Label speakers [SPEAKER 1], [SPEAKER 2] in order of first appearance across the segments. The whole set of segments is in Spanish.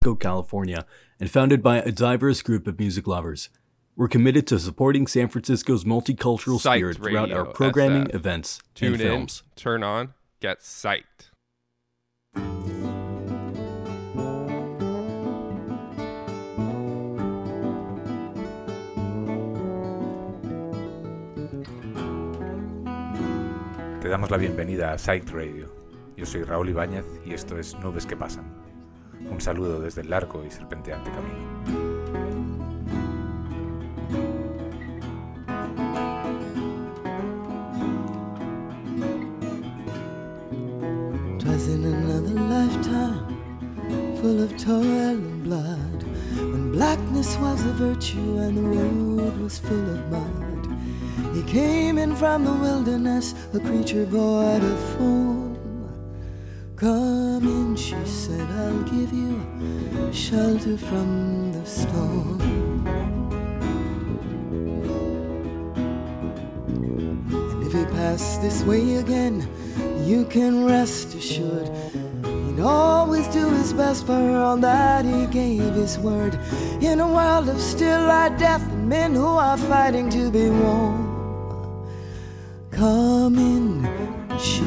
[SPEAKER 1] California, and founded by a diverse group of music lovers. We're committed to supporting San Francisco's multicultural
[SPEAKER 2] Psyched
[SPEAKER 1] spirit throughout our programming,
[SPEAKER 2] SF.
[SPEAKER 1] events,
[SPEAKER 2] Tune
[SPEAKER 1] and
[SPEAKER 2] in,
[SPEAKER 1] films.
[SPEAKER 2] turn on, get psyched.
[SPEAKER 3] Te damos la bienvenida a Sight Radio. Yo soy Raúl Ibáñez y esto es Nubes que Pasan. Un saludo desde el largo y serpenteante camino.
[SPEAKER 4] In another lifetime, full of toil and blood, when blackness was a virtue and the road was full of mud. He came in from the wilderness, a creature void of form. Come in, she said, I'll give you shelter from the storm. And if he pass this way again, you can rest assured he'd always do his best for her on that he gave his word. In a world of still light death and men who are fighting to be warm. Come in, she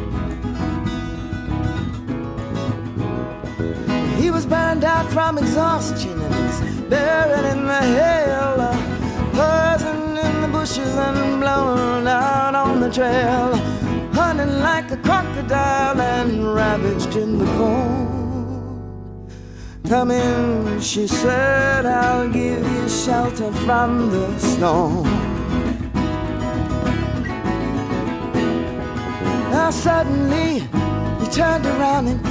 [SPEAKER 4] Burned out from exhaustion and he's buried in the hail. Person in the bushes and blown out on the trail. Hunting like a crocodile and ravaged in the cold. Come in, she said, I'll give you shelter from the storm. Now suddenly he turned around and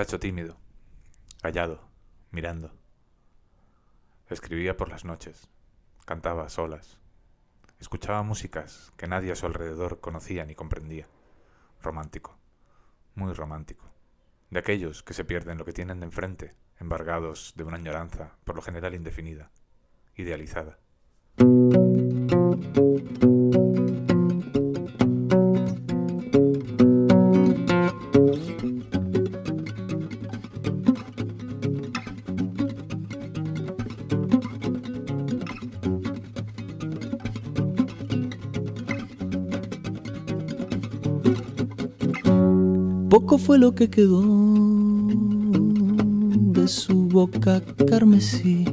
[SPEAKER 3] Muchacho tímido, callado, mirando. Escribía por las noches, cantaba a solas, escuchaba músicas que nadie a su alrededor conocía ni comprendía. Romántico, muy romántico. De aquellos que se pierden lo que tienen de enfrente, embargados de una añoranza, por lo general indefinida, idealizada.
[SPEAKER 4] Poco fue lo que quedó de su boca carmesí.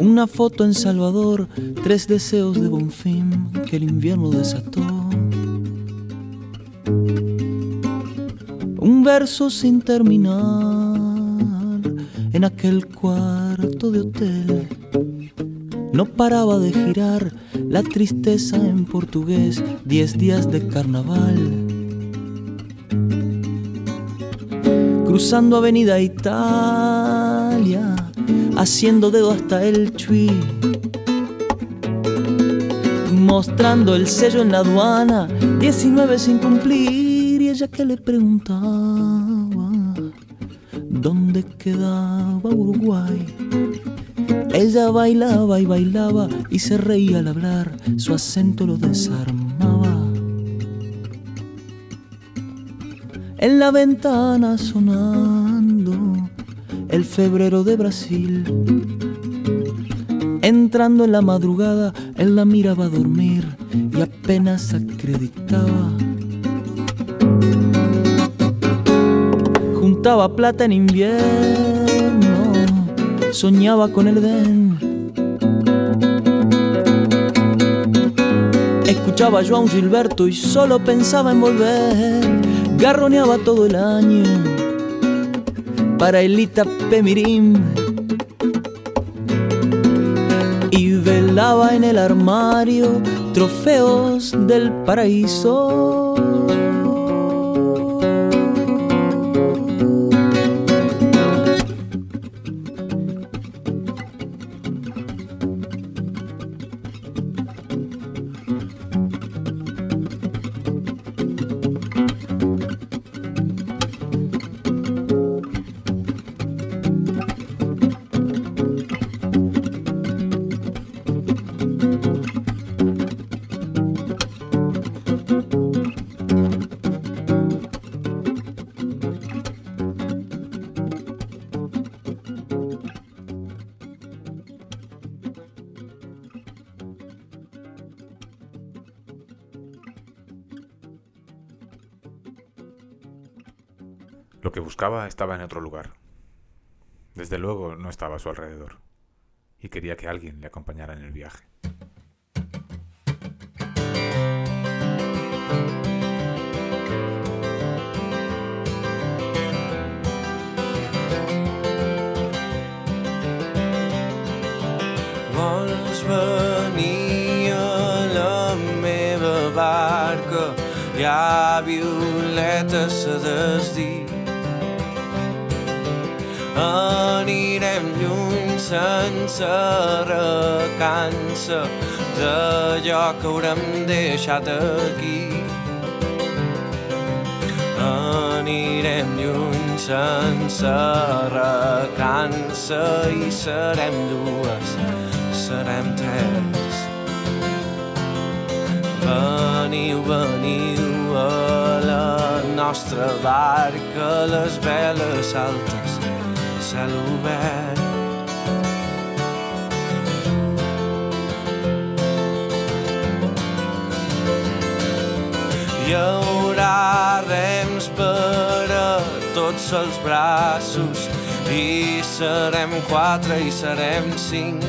[SPEAKER 4] Una foto en Salvador, tres deseos de Bonfim que el invierno desató. Un verso sin terminar en aquel cuarto de hotel. No paraba de girar la tristeza en portugués, diez días de carnaval. Cruzando Avenida Italia, haciendo dedo hasta el chui, mostrando el sello en la aduana, 19 sin cumplir, y ella que le preguntaba dónde quedaba Uruguay. Ella bailaba y bailaba y se reía al hablar, su acento lo desarmaba. En la ventana sonando el febrero de Brasil. Entrando en la madrugada, él la miraba dormir y apenas acreditaba
[SPEAKER 5] Contaba plata en invierno, soñaba con el Edén. Escuchaba yo a un Gilberto y solo pensaba en volver. Garroneaba todo el año para Elita Pemirim. Y velaba en el armario trofeos del paraíso.
[SPEAKER 6] Buscaba estaba en otro lugar. Desde luego no estaba a su alrededor. Y quería que alguien le acompañara en el viaje.
[SPEAKER 7] Anirem lluny sense recança d'allò que haurem deixat aquí. Anirem lluny sense recança i serem dues, serem tres. Veniu, veniu a la nostra barca, les veles altes, cel obert. Hi haurà rems per a tots els braços i serem quatre i serem cinc.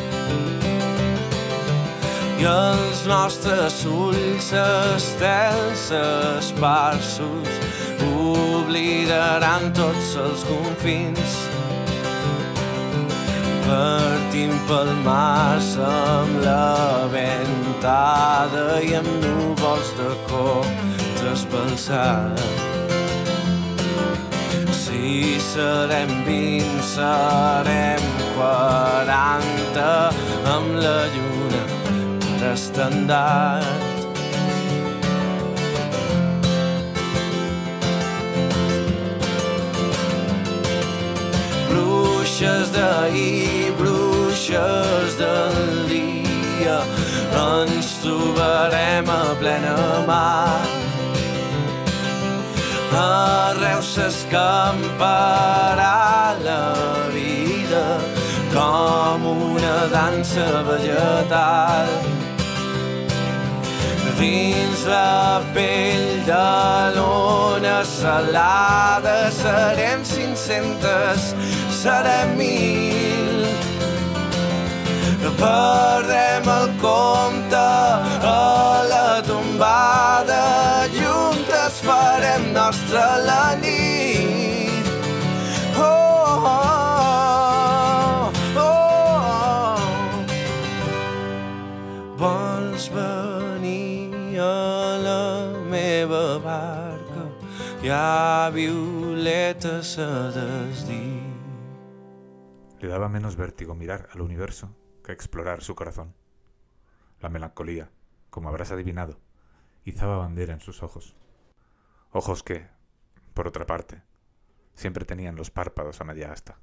[SPEAKER 7] I els nostres ulls estels esparsos oblidaran tots els confins. Partim pel març amb la ventada i amb núvols de pel cel. Si serem vint, serem quaranta amb la lluna per estendard. Bruixes d'ahir, bruixes del dia, ens trobarem a plena mar. Arreu s'escamparà la vida com una dansa vegetal. Dins la pell de l'ona salada serem 500 serem mil. Perdem el compte a la tombada, juntes farem nostra la nit. Oh, oh, oh, oh. Vols venir a la meva barca, hi ha violetes a.
[SPEAKER 6] Le daba menos vértigo mirar al universo que explorar su corazón. La melancolía, como habrás adivinado, izaba bandera en sus ojos. Ojos que, por otra parte, siempre tenían los párpados a media asta.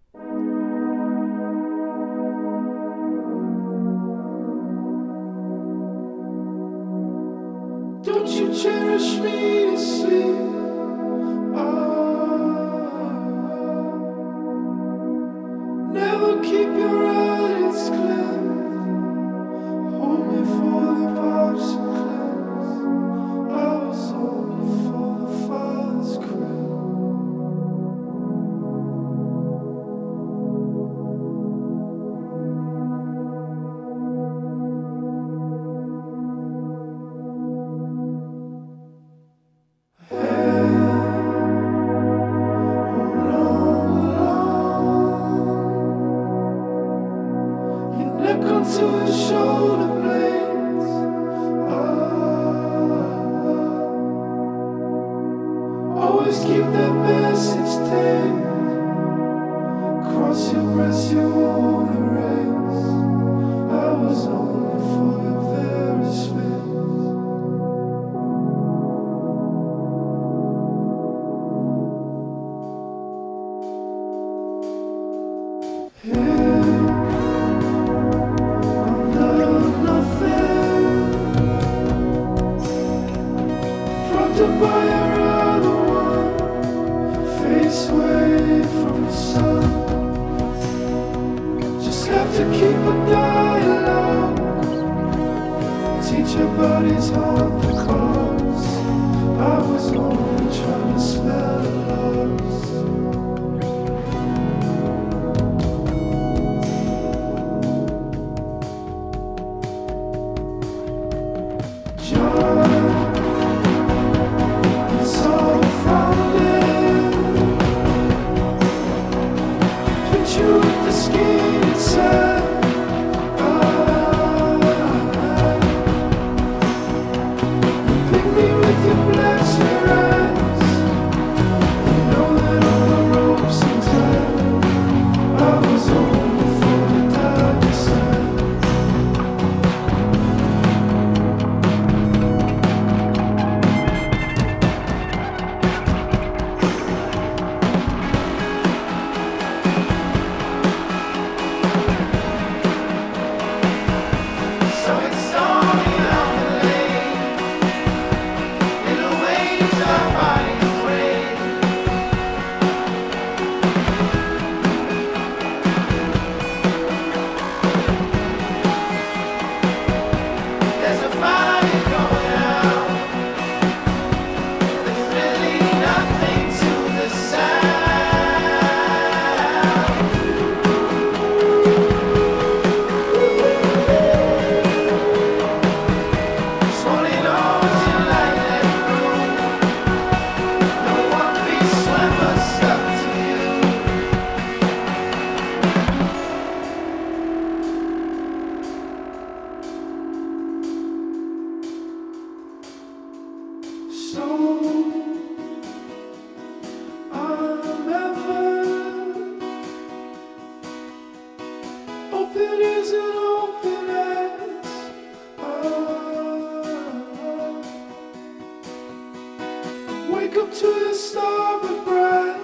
[SPEAKER 8] Starboard bride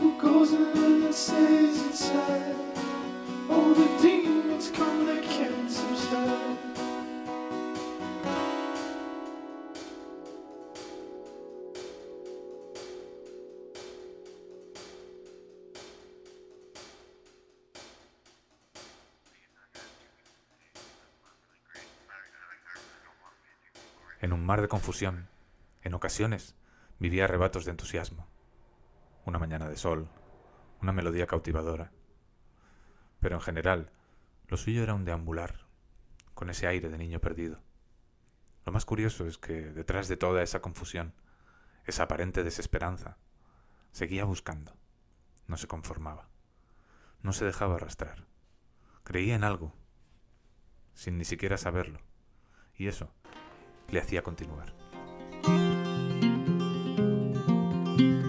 [SPEAKER 8] Who goes in and stays inside Oh, the demons come, they can't subside
[SPEAKER 3] En un mar de confusión, en ocasiones, vivía arrebatos de entusiasmo. Una mañana de sol, una melodía cautivadora. Pero en general, lo suyo era un deambular, con ese aire de niño perdido. Lo más curioso es que detrás de toda esa confusión, esa aparente desesperanza, seguía buscando. No se conformaba. No se dejaba arrastrar. Creía en algo, sin ni siquiera saberlo. Y eso le hacía continuar.
[SPEAKER 9] Thank you.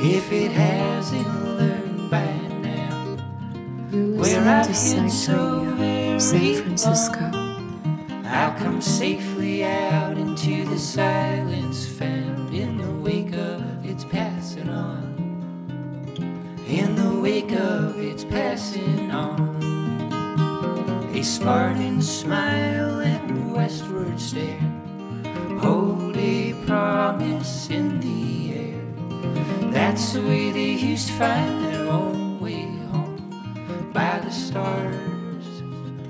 [SPEAKER 9] If it hasn't learned by now,
[SPEAKER 10] You're
[SPEAKER 9] where
[SPEAKER 10] listening
[SPEAKER 9] I've
[SPEAKER 10] to Psych
[SPEAKER 9] so
[SPEAKER 10] Radio,
[SPEAKER 9] very
[SPEAKER 10] San Francisco.
[SPEAKER 9] I'll come safely out into the silence found in the wake of its passing on. In the wake of its passing on. A Spartan smile and westward stare hold a promise in the. That's the way they used to find their own way home by the stars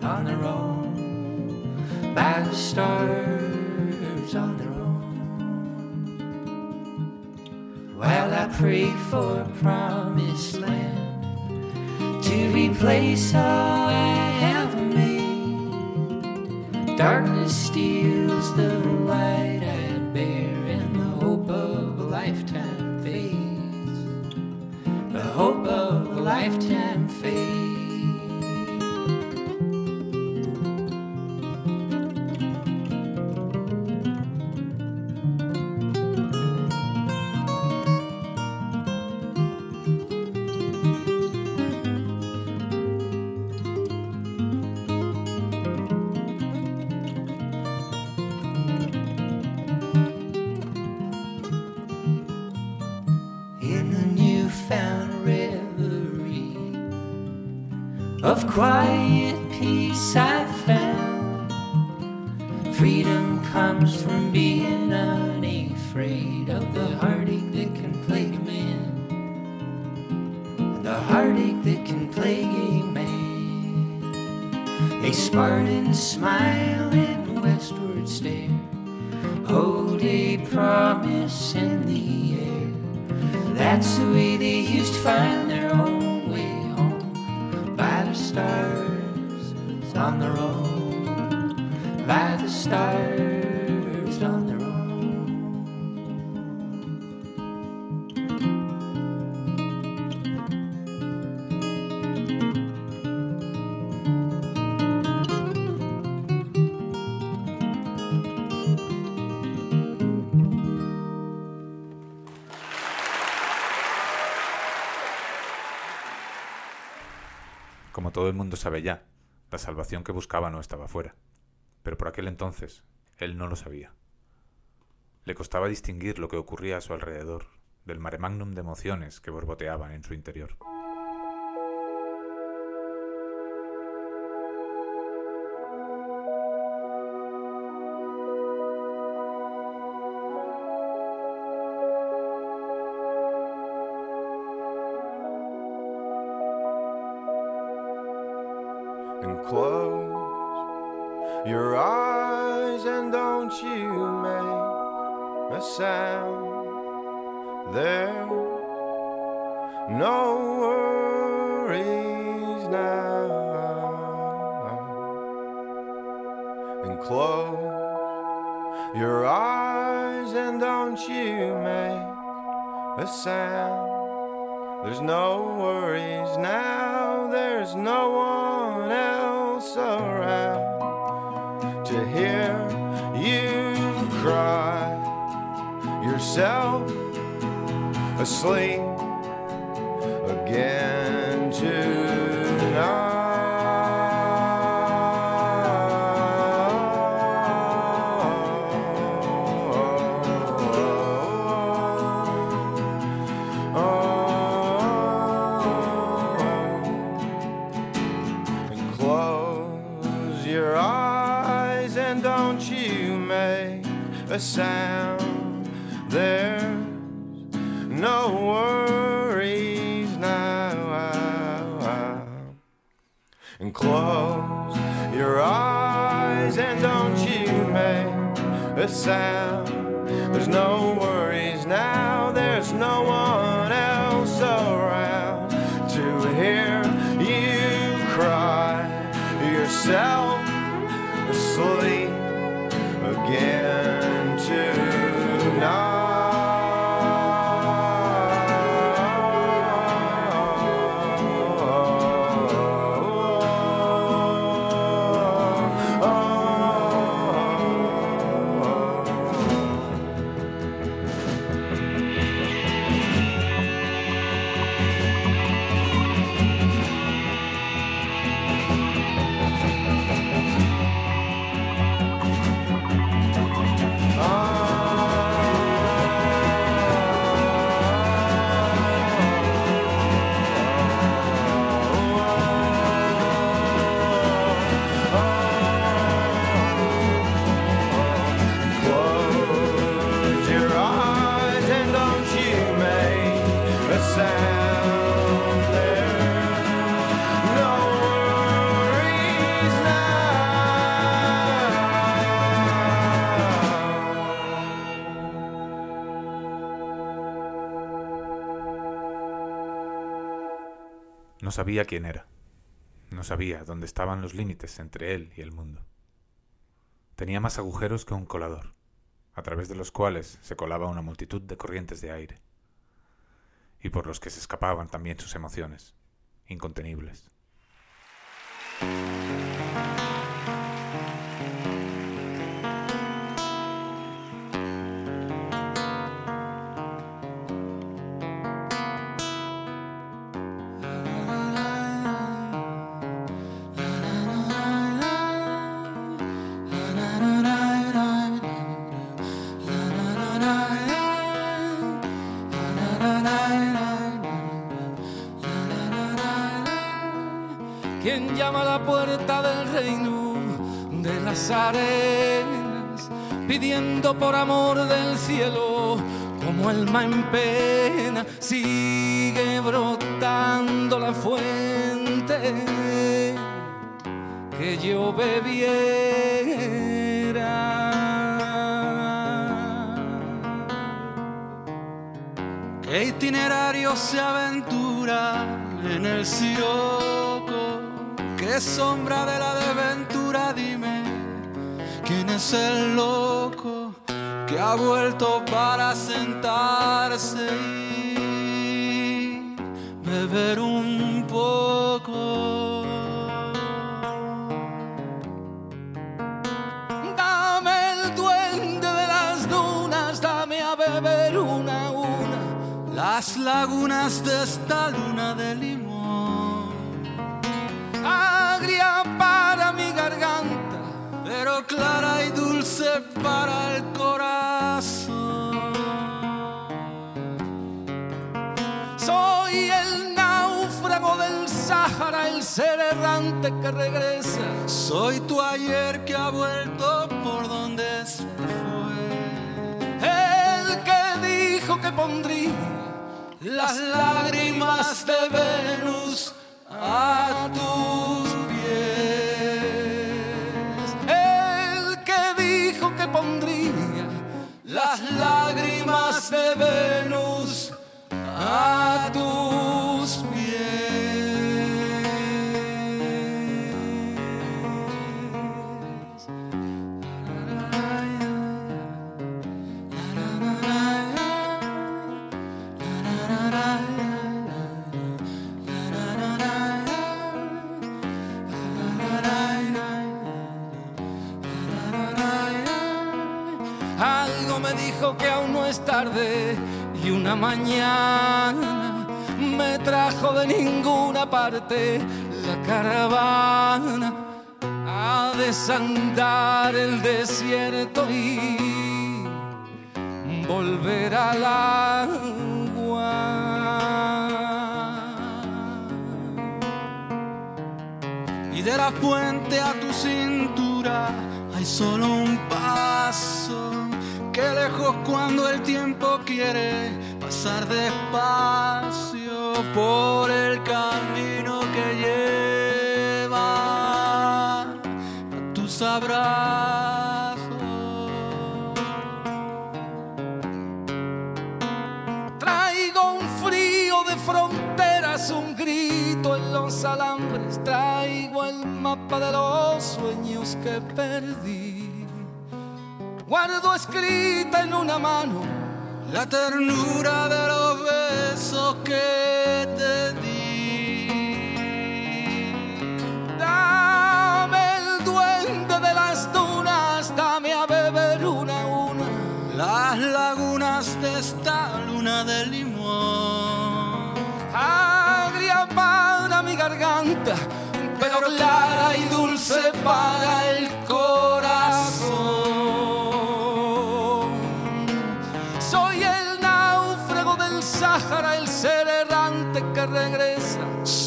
[SPEAKER 9] on their own, by the stars on their own. While I pray for a promised land to replace all I have made. Darkness steals the light I bear, and the hope of a lifetime hope of a lifetime fades. A Spartan smile and westward stare. Hold a promise in the air. That's the way they used to find their own way home. By the stars on their own. By the stars
[SPEAKER 3] sabe ya, la salvación que buscaba no estaba fuera. Pero por aquel entonces, él no lo sabía. Le costaba distinguir lo que ocurría a su alrededor, del mare magnum de emociones que borboteaban en su interior.
[SPEAKER 11] There's no worries now, there's no one else around to hear you cry yourself asleep again tonight. Sound. There's no worries now. And close your eyes and don't you make a sound. There's no worries now. There's no one
[SPEAKER 3] No sabía quién era. No sabía dónde estaban los límites entre él y el mundo. Tenía más agujeros que un colador, a través de los cuales se colaba una multitud de corrientes de aire, y por los que se escapaban también sus emociones, incontenibles.
[SPEAKER 12] Por amor del cielo, como alma en pena, sigue brotando la fuente que yo bebiera.
[SPEAKER 13] ¿Qué itinerario se aventura en el siroco? ¿Qué sombra de la desventura? Dime, ¿quién es el loco que ha vuelto para sentarse y beber un poco?
[SPEAKER 12] Dame el duende de las dunas, dame a beber una a una.
[SPEAKER 13] Las lagunas de esta luna de limón,
[SPEAKER 12] agria para mi garganta,
[SPEAKER 13] pero clara y dulce para el corazón.
[SPEAKER 12] Soy el náufrago del Sáhara, el ser errante que regresa.
[SPEAKER 13] Soy tu ayer que ha vuelto por donde se fue.
[SPEAKER 12] El que dijo que pondría
[SPEAKER 13] las lágrimas de Venus a tus de Venus a tus
[SPEAKER 12] Que aún no es tarde y una mañana me trajo de ninguna parte la caravana a desandar el desierto y volver al agua.
[SPEAKER 13] Y de la fuente a tu cintura hay solo un paso. Que lejos cuando el tiempo quiere pasar despacio por el camino que lleva a tus abrazos.
[SPEAKER 12] Traigo un frío de fronteras, un grito en los alambres. Traigo el mapa de los sueños que perdí. Guardo escrita en una mano
[SPEAKER 13] la ternura de los besos que te di.
[SPEAKER 12] Dame el duende de las dunas, dame a beber una a una.
[SPEAKER 13] Las lagunas de esta luna de limón.
[SPEAKER 12] Agria para mi garganta, pero clara y dulce para el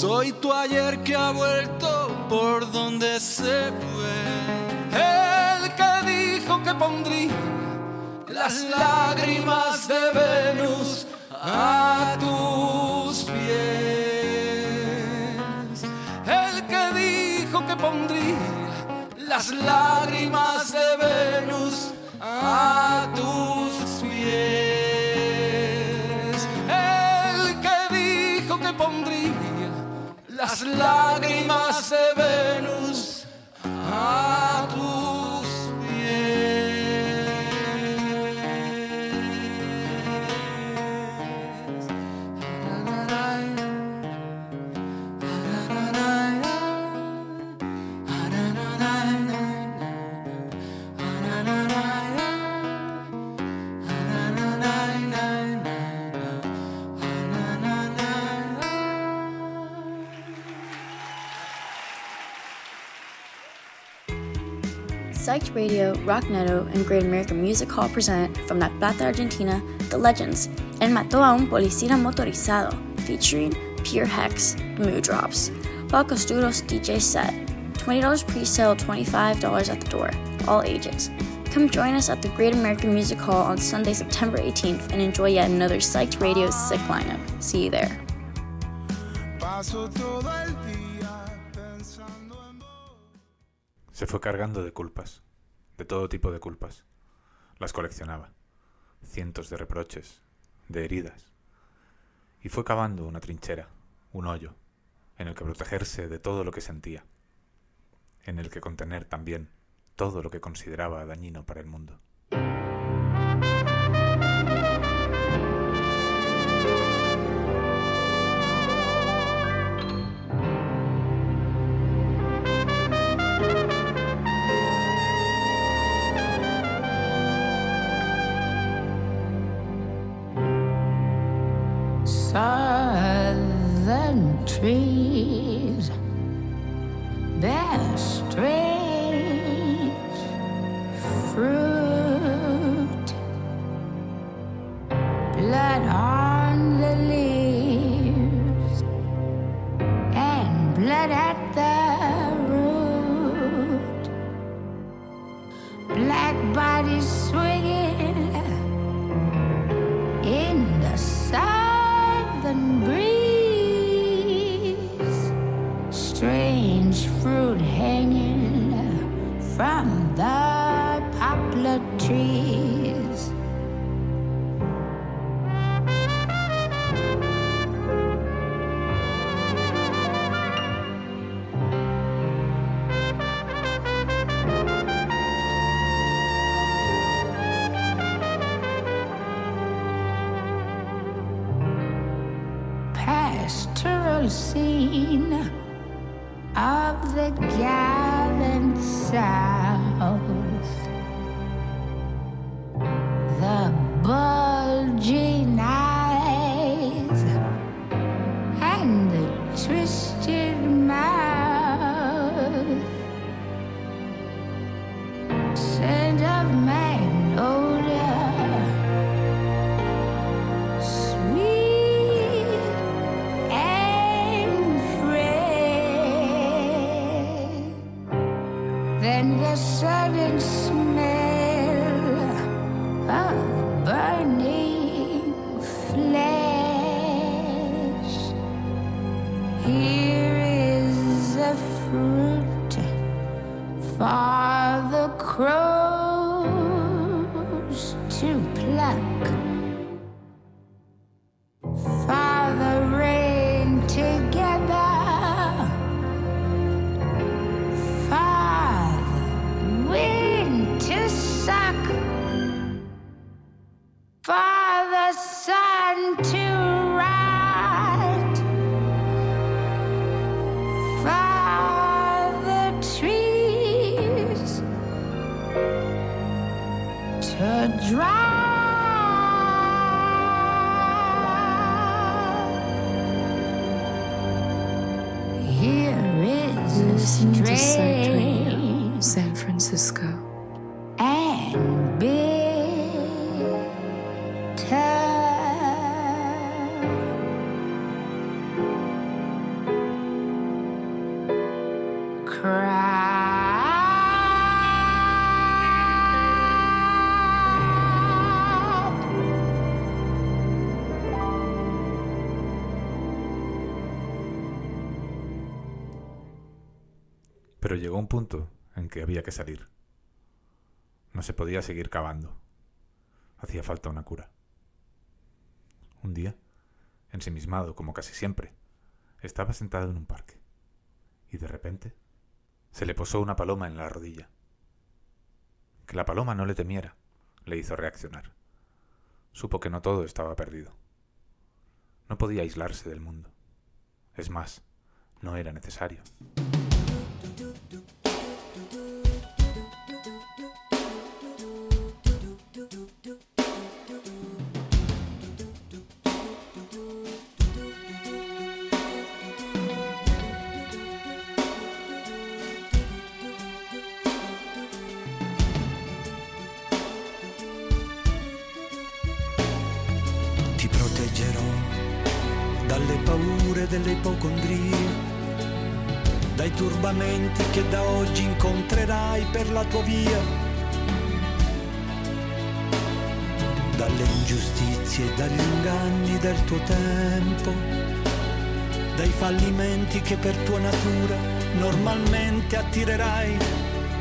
[SPEAKER 12] Soy
[SPEAKER 13] tu ayer que ha vuelto por donde se fue.
[SPEAKER 12] El que dijo que pondría las lágrimas de Venus a tus pies. El que dijo que pondría las lágrimas de Venus a tus pies. Las lágrimas de Venus
[SPEAKER 14] Psyched Radio, Rock Neto, and Great American Music Hall present from La Plata, Argentina, The Legends, and mató a un policía motorizado, featuring Pure Hex, Mood Drops. Paul DJ set. $20 pre-sale, $25 at the door. All ages. Come join us at the Great American Music Hall on Sunday, September 18th and enjoy yet another Psyched Radio sick lineup. See you there.
[SPEAKER 3] Se fue cargando de culpas, de todo tipo de culpas. Las coleccionaba. Cientos de reproches, de heridas. Y fue cavando una trinchera, un hoyo, en el que protegerse de todo lo que sentía. En el que contener también todo lo que consideraba dañino para el mundo.
[SPEAKER 15] tree. From the poplar trees.
[SPEAKER 10] listening to
[SPEAKER 15] Psy
[SPEAKER 10] San Francisco.
[SPEAKER 3] Salir. No se podía seguir cavando. Hacía falta una cura. Un día, ensimismado como casi siempre, estaba sentado en un parque. Y de repente se le posó una paloma en la rodilla. Que la paloma no le temiera le hizo reaccionar. Supo que no todo estaba perdido. No podía aislarse del mundo. Es más, no era necesario.
[SPEAKER 16] Turbamenti che da oggi incontrerai per la tua via, dalle ingiustizie dagli inganni del tuo tempo, dai fallimenti che per tua natura normalmente attirerai.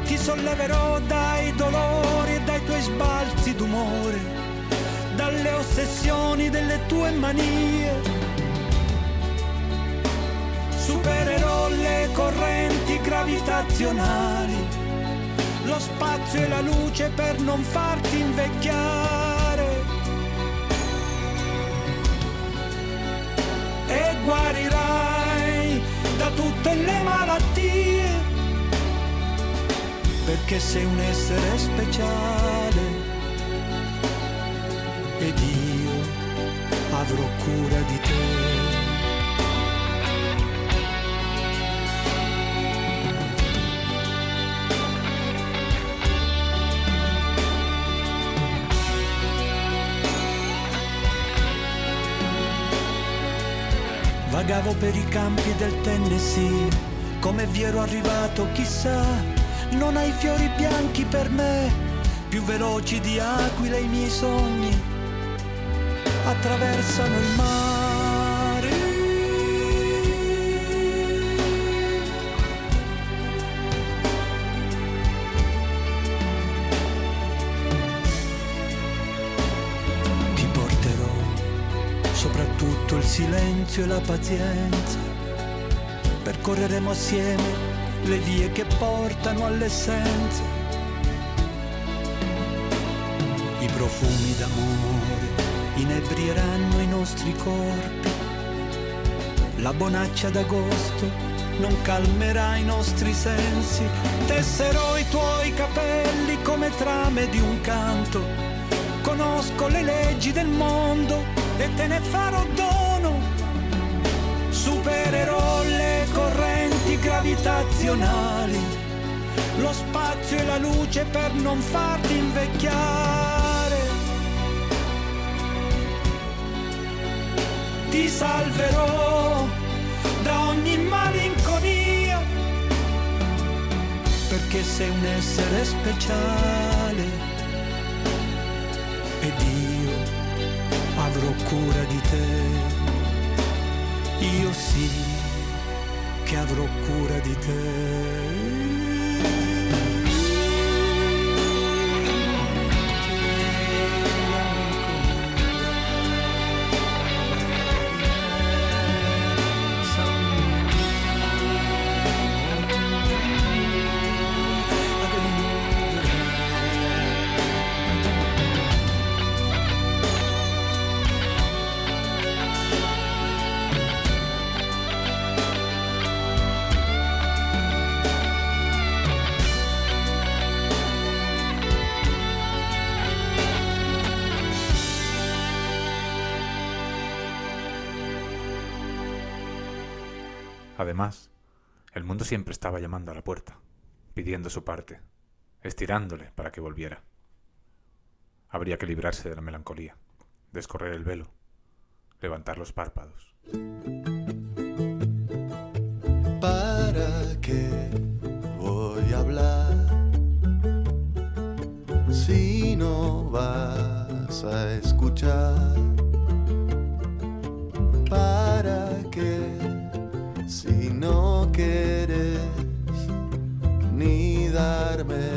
[SPEAKER 16] Ti solleverò dai dolori e dai tuoi sbalzi d'umore dalle ossessioni delle tue manie. Supererò le correnti gravitazionali, lo spazio e la luce per non farti invecchiare. E guarirai da tutte le malattie, perché sei un essere speciale ed io avrò cura di te. Vagavo per i campi del Tennessee, come vi ero arrivato chissà, non hai fiori bianchi per me, più veloci di aquile i miei sogni attraversano il mare. Silenzio e la pazienza. Percorreremo assieme le vie che portano all'essenza. I profumi d'amore inebrieranno i nostri corpi. La bonaccia d'agosto non calmerà i nostri sensi. Tesserò i tuoi capelli come trame di un canto. Conosco le leggi del mondo e te ne farò dono. Supererò le correnti gravitazionali, lo spazio e la luce per non farti invecchiare. ti salverò da ogni malinconia, perché sei un essere speciale ed io avrò cura di te. Io sì che avrò cura di te.
[SPEAKER 3] Además, el mundo siempre estaba llamando a la puerta, pidiendo su parte, estirándole para que volviera. Habría que librarse de la melancolía, descorrer el velo, levantar los párpados.
[SPEAKER 8] ¿Para qué voy a hablar si no vas a escuchar? ¿Para quieres ni darme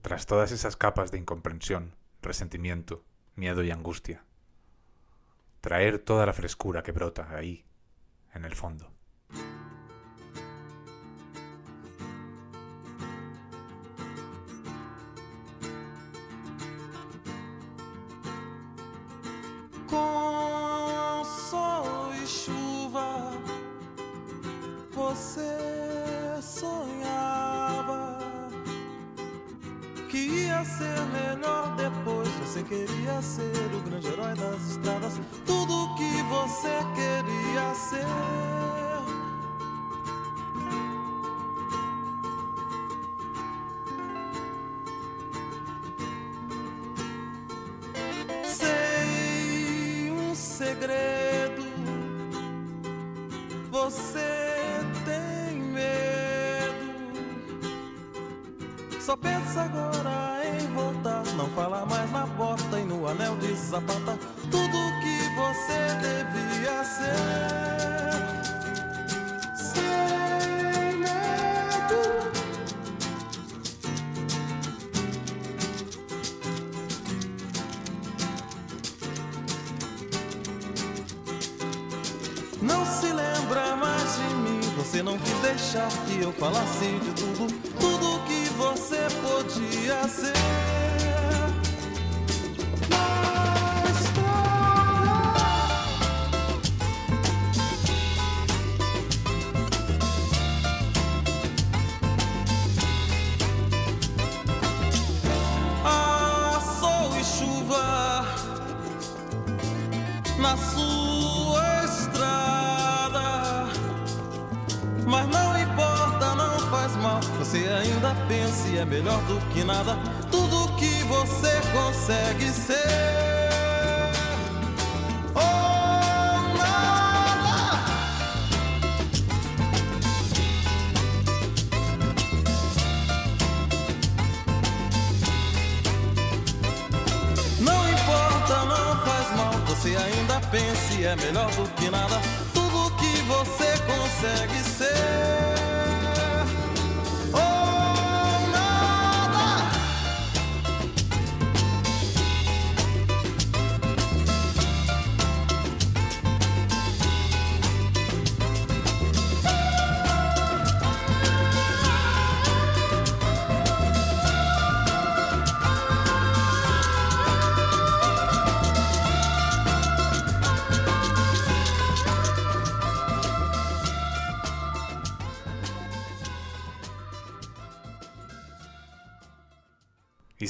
[SPEAKER 3] Tras todas esas capas de incomprensión, resentimiento, miedo y angustia. Traer toda la frescura que brota ahí, en el fondo.
[SPEAKER 17] Com sol e chuva, você sonhar. que ia ser menor depois. Você queria ser o grande herói das estradas, tudo que você queria ser. segredo. Você tem medo. Só pensa agora. fala assim de nada. Tudo que você consegue ser.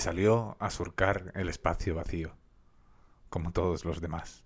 [SPEAKER 18] salió a surcar el espacio vacío, como todos los demás.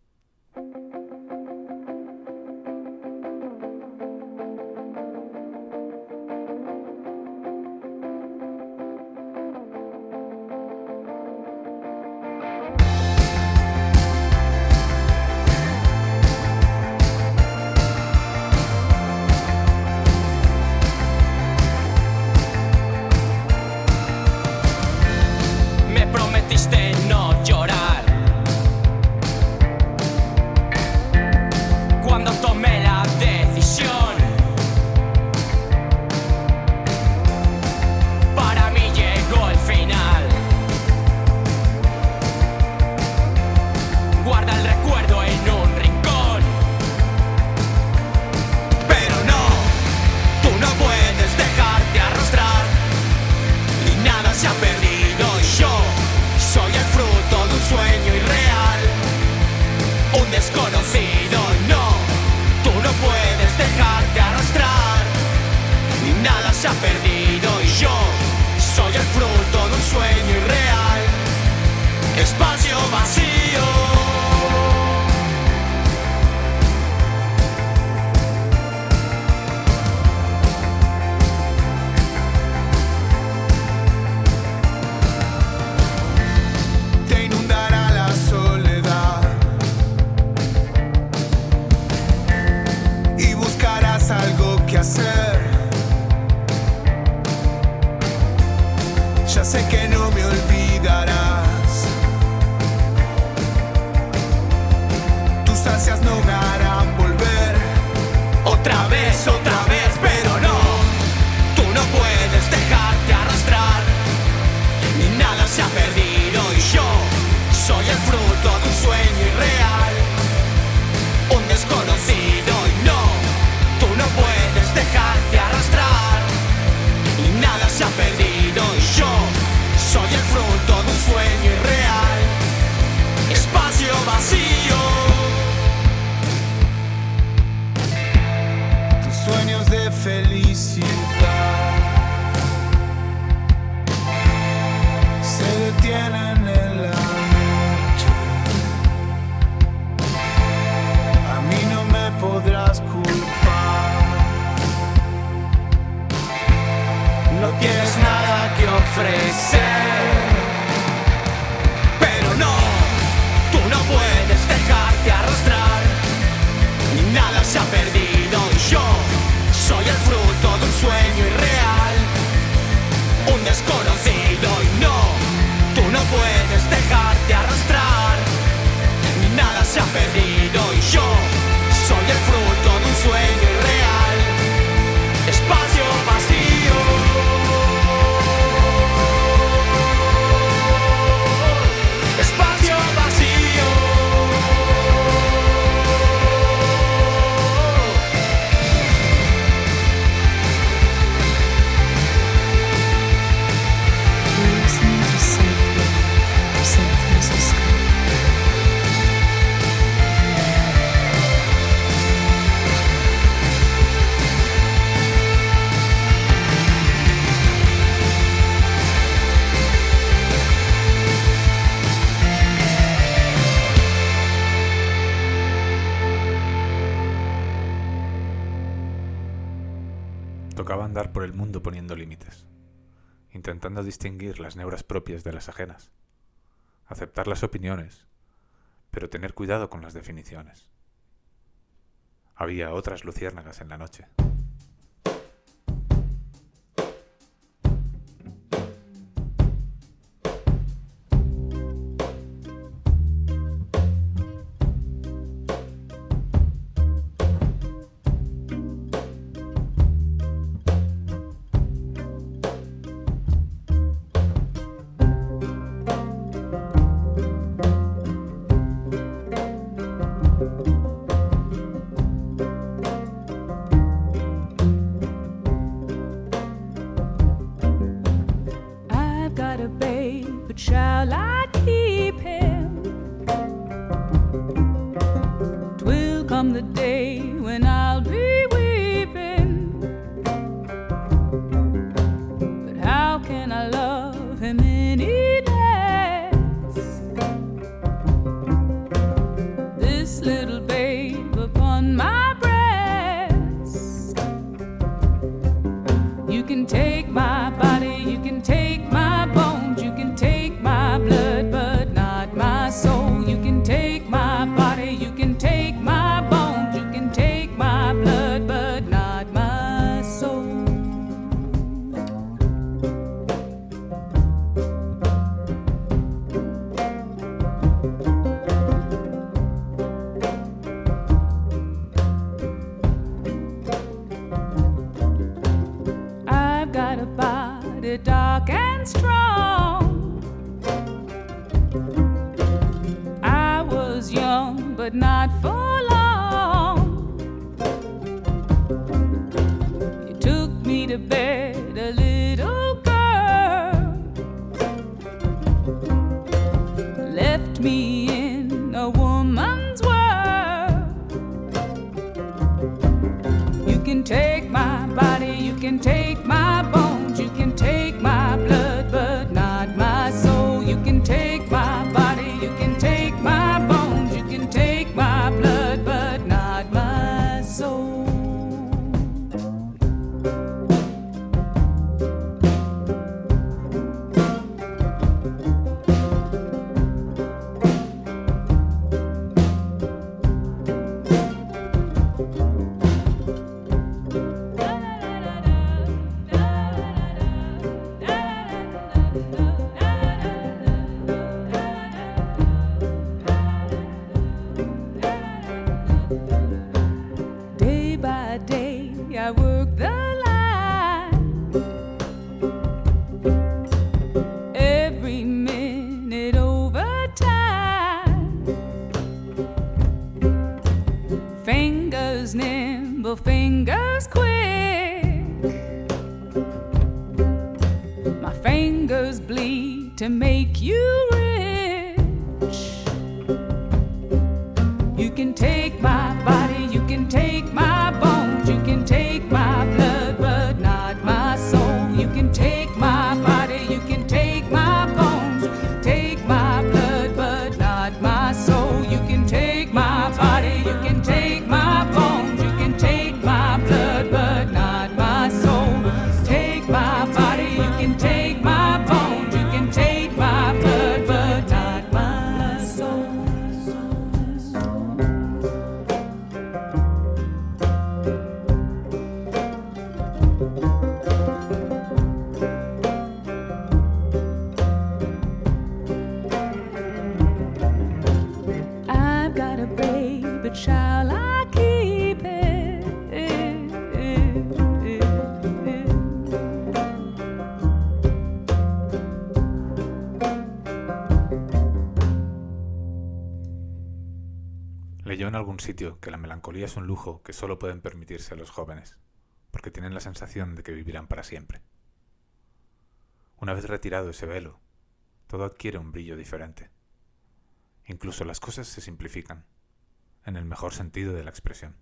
[SPEAKER 3] el
[SPEAKER 18] mundo poniendo límites, intentando distinguir las neuras propias de las ajenas, aceptar las opiniones, pero tener cuidado con las definiciones. Había otras luciérnagas en la noche.
[SPEAKER 19] My fingers bleed to make you rich. You can take my body, you can take my
[SPEAKER 20] melancolía es un lujo que solo pueden permitirse a los jóvenes, porque tienen la sensación de que vivirán para siempre. Una vez retirado ese velo, todo adquiere un brillo diferente. Incluso las cosas se simplifican, en el mejor sentido de la expresión.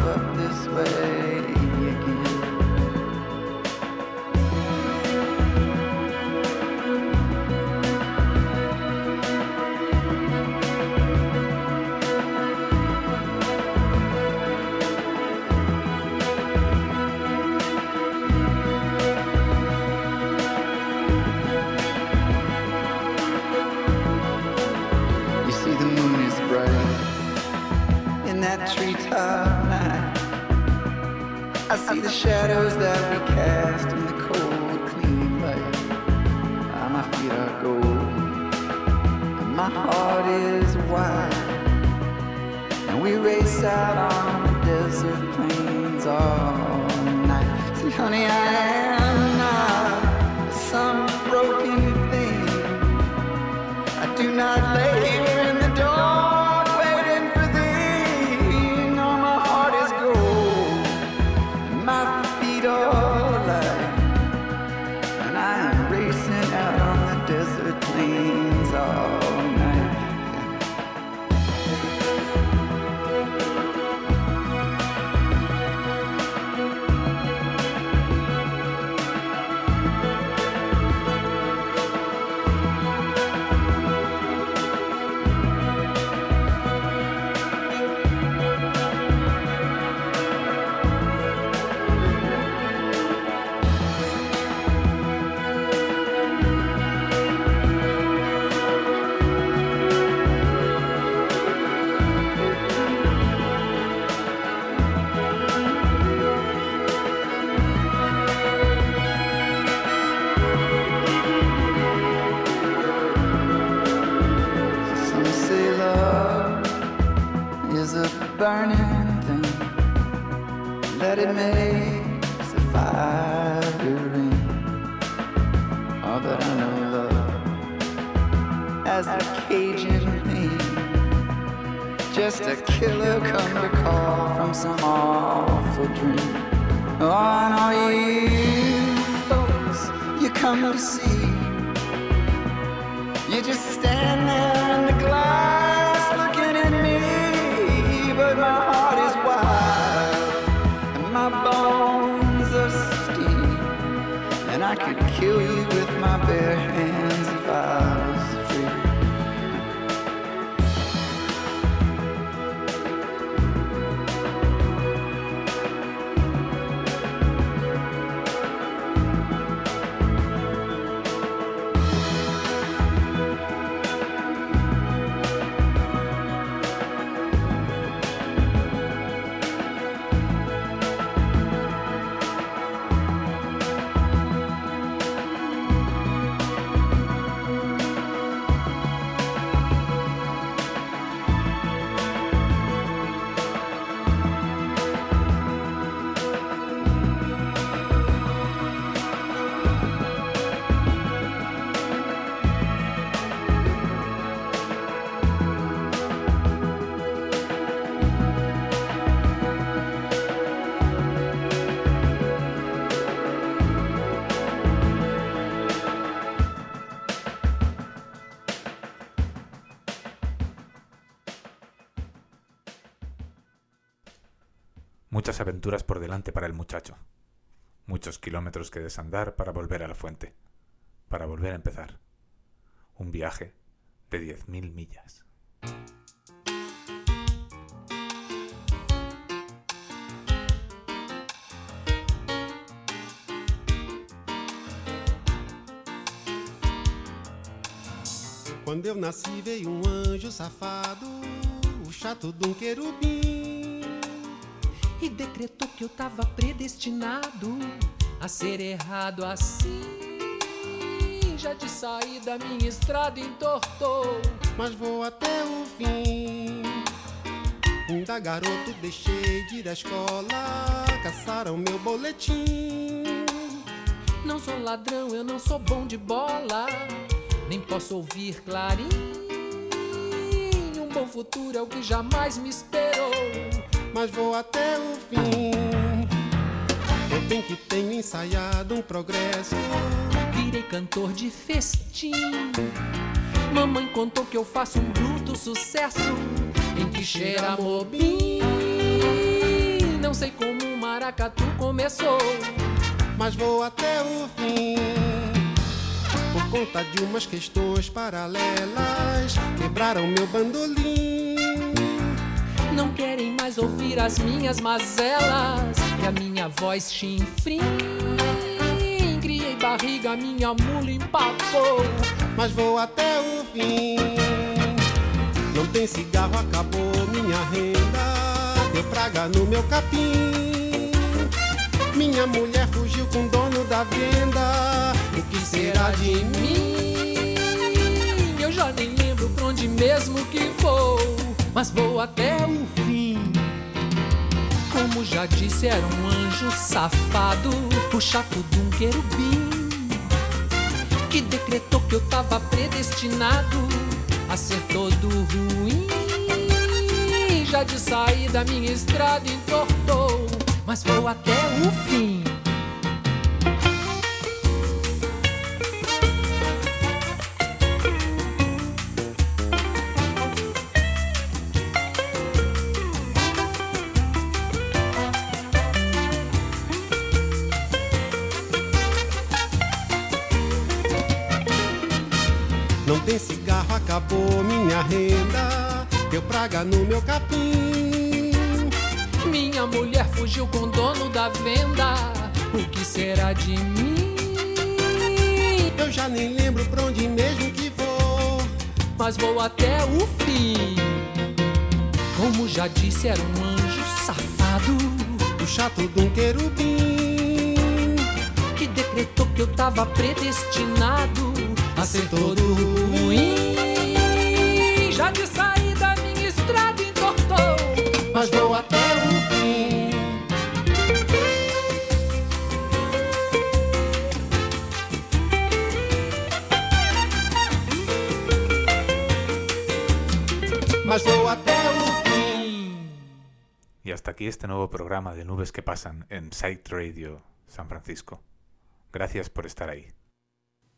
[SPEAKER 21] Up this way
[SPEAKER 20] burning thing that it makes a fire ring. Oh, but I know love as a Cajun thing, just a killer come to call from some awful dream. Oh, I know you folks, you come to see. You just stand there in the glass kill you with my bare hands
[SPEAKER 3] Muchas aventuras por delante para el muchacho. Muchos kilómetros que desandar para volver a la fuente. Para volver a empezar. Un viaje de 10.000 millas.
[SPEAKER 22] Quando eu nasci veio um anjo safado, chato de um querubim.
[SPEAKER 23] E decretou que eu tava predestinado a ser errado assim. Já de saída minha estrada entortou,
[SPEAKER 22] mas vou até o fim. Ainda garoto deixei de ir à escola, caçaram meu boletim.
[SPEAKER 23] Não sou ladrão, eu não sou bom de bola, nem posso ouvir clarim. Um bom futuro é o que jamais me esperou
[SPEAKER 22] mas vou até o fim. Eu bem que tenho ensaiado um progresso.
[SPEAKER 23] Virei cantor de festim. Mamãe contou que eu faço um bruto sucesso em que cheira mobim. Não sei como o maracatu começou,
[SPEAKER 22] mas vou até o fim. Por conta de umas questões paralelas, quebraram meu bandolim.
[SPEAKER 23] Não querem mais ouvir as minhas mazelas e a minha voz chinfrim. Criei barriga, minha mula empacou,
[SPEAKER 22] mas vou até o fim. Não tem cigarro, acabou minha renda, deu praga no meu capim. Minha mulher fugiu com o dono da venda. O que será de mim?
[SPEAKER 23] Eu já nem lembro pra onde mesmo que vou, mas vou até o fim. Como já disse, era um anjo safado, o chato de um querubim, que decretou que eu tava predestinado a ser todo ruim. Já de saída minha estrada entortou, mas vou até o fim.
[SPEAKER 22] Acabou minha renda. Deu praga no meu capim.
[SPEAKER 23] Minha mulher fugiu com o dono da venda. O que será de mim?
[SPEAKER 22] Eu já nem lembro pra onde mesmo que vou.
[SPEAKER 23] Mas vou até o fim. Como já disse, era um anjo safado.
[SPEAKER 22] O chato de um querubim.
[SPEAKER 23] Que decretou que eu tava predestinado a ser todo ruim. Já de saída minha estrada entortou,
[SPEAKER 22] mas vou até o fim. Mas vou até o fim.
[SPEAKER 3] Y hasta aquí este nuevo programa de Nubes que Pasan en Sight Radio San Francisco. Gracias por estar ahí.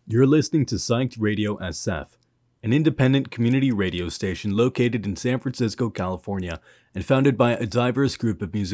[SPEAKER 1] You're listening to Psyched Radio SF, an independent community radio station located in San Francisco, California, and founded by a diverse group of music